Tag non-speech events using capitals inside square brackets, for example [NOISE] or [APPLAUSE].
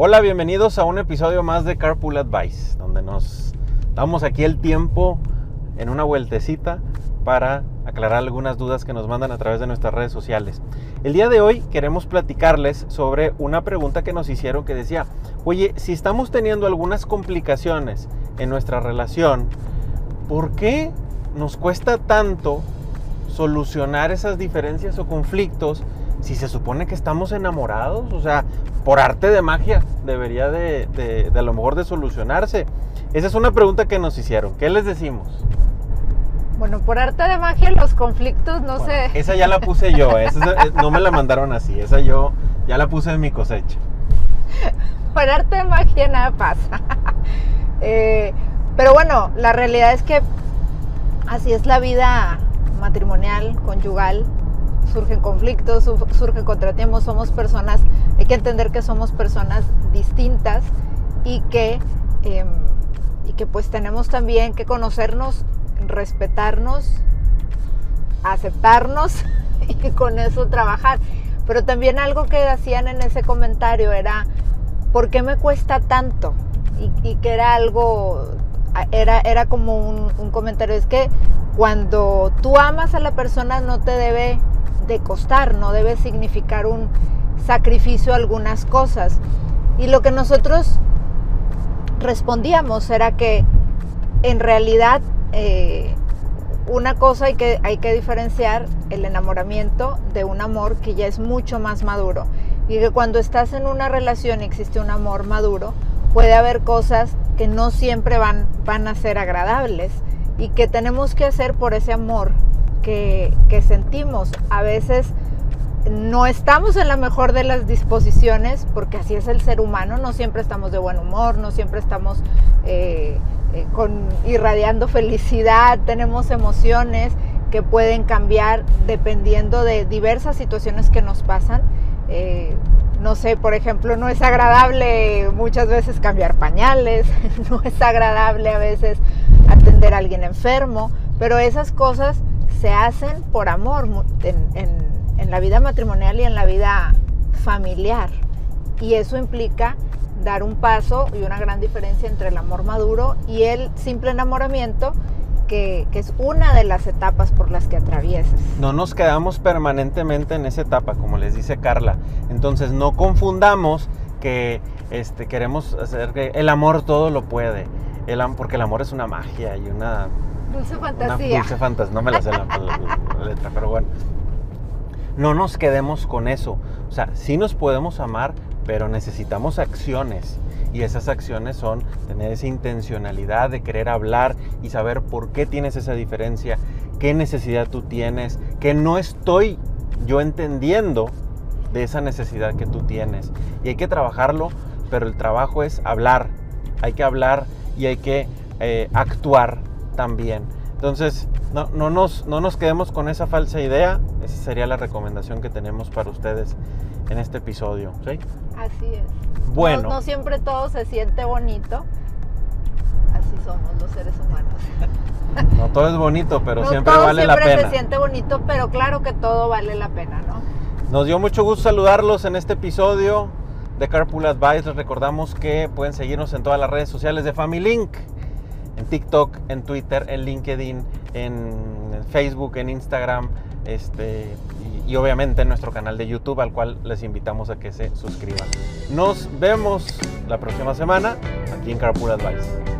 Hola, bienvenidos a un episodio más de Carpool Advice, donde nos damos aquí el tiempo en una vueltecita para aclarar algunas dudas que nos mandan a través de nuestras redes sociales. El día de hoy queremos platicarles sobre una pregunta que nos hicieron que decía, oye, si estamos teniendo algunas complicaciones en nuestra relación, ¿por qué nos cuesta tanto solucionar esas diferencias o conflictos si se supone que estamos enamorados? O sea, por arte de magia debería de, de, de a lo mejor de solucionarse. Esa es una pregunta que nos hicieron. ¿Qué les decimos? Bueno, por arte de magia los conflictos no Bueno, sé. Esa ya la puse yo, [LAUGHS] esa no me la mandaron así, esa yo ya la puse en mi cosecha. Por arte de magia nada pasa. [LAUGHS] Eh, pero bueno, la realidad es que así es la vida matrimonial, conyugal. Surgen conflictos, su- surgen contratiempos, somos personas, hay que entender que somos personas distintas y que, em, y que pues tenemos también que conocernos, respetarnos, aceptarnos [LAUGHS] y con eso trabajar. Pero también algo que hacían en ese comentario era, ¿por qué me cuesta tanto? Y, que era algo, era, era como un comentario, es que cuando tú amas a la persona no te debe de costar, no debe significar un sacrificio algunas cosas. Y lo que nosotros respondíamos era que en realidad eh, una cosa hay que, hay que diferenciar el enamoramiento de un amor que ya es mucho más maduro. Y que cuando estás en una relación y existe un amor maduro, puede haber cosas que no siempre van, van a ser agradables y que tenemos que hacer por ese amor que, sentimos. A veces no estamos en la mejor de las disposiciones, porque así es el ser humano, no siempre estamos de buen humor, no siempre estamos eh, eh, con, irradiando felicidad, tenemos emociones que pueden cambiar dependiendo de diversas situaciones que nos pasan. Eh, no sé, por ejemplo, no es agradable muchas veces cambiar pañales, [LAUGHS] no es agradable a veces atender a alguien enfermo, pero esas cosas se hacen por amor en, en- la vida matrimonial y en la vida familiar. Y eso implica dar un paso y una gran diferencia entre el amor maduro y el simple enamoramiento, que, que es una de las etapas por las que atraviesas. No nos quedamos permanentemente en esa etapa, como les dice Carla. Entonces no confundamos que este, queremos hacer que el amor todo lo puede. El, porque el amor es una magia y una, Dulce una fantasía. dulce fantasía. No me la sé la, la- la letra, pero bueno. No nos quedemos con eso. O sea, sí nos podemos amar, pero necesitamos acciones. Y esas acciones son tener esa intencionalidad de querer hablar y saber por qué tienes esa diferencia, qué necesidad tú tienes, que no estoy yo entendiendo de esa necesidad que tú tienes. Y hay que trabajarlo, pero el trabajo es hablar. Hay que hablar y hay que eh, actuar también. Entonces, no, no, nos, no nos quedemos con esa falsa idea. Esa sería la recomendación que tenemos para ustedes en este episodio. ¿sí? Así es. Bueno. No, no siempre todo se siente bonito. Así somos los seres humanos. [LAUGHS] No todo es bonito, pero no siempre todo vale siempre la pena. se siente bonito, pero claro que todo vale la pena, ¿no? Nos dio mucho gusto saludarlos en este episodio de Carpool Advice. Les recordamos que pueden seguirnos en todas las redes sociales de Family Link. En TikTok, en Twitter, en LinkedIn, en Facebook, en Instagram. Este, y, y obviamente en nuestro canal de YouTube al cual les invitamos a que se suscriban. Nos vemos la próxima semana aquí en Carpool Advice.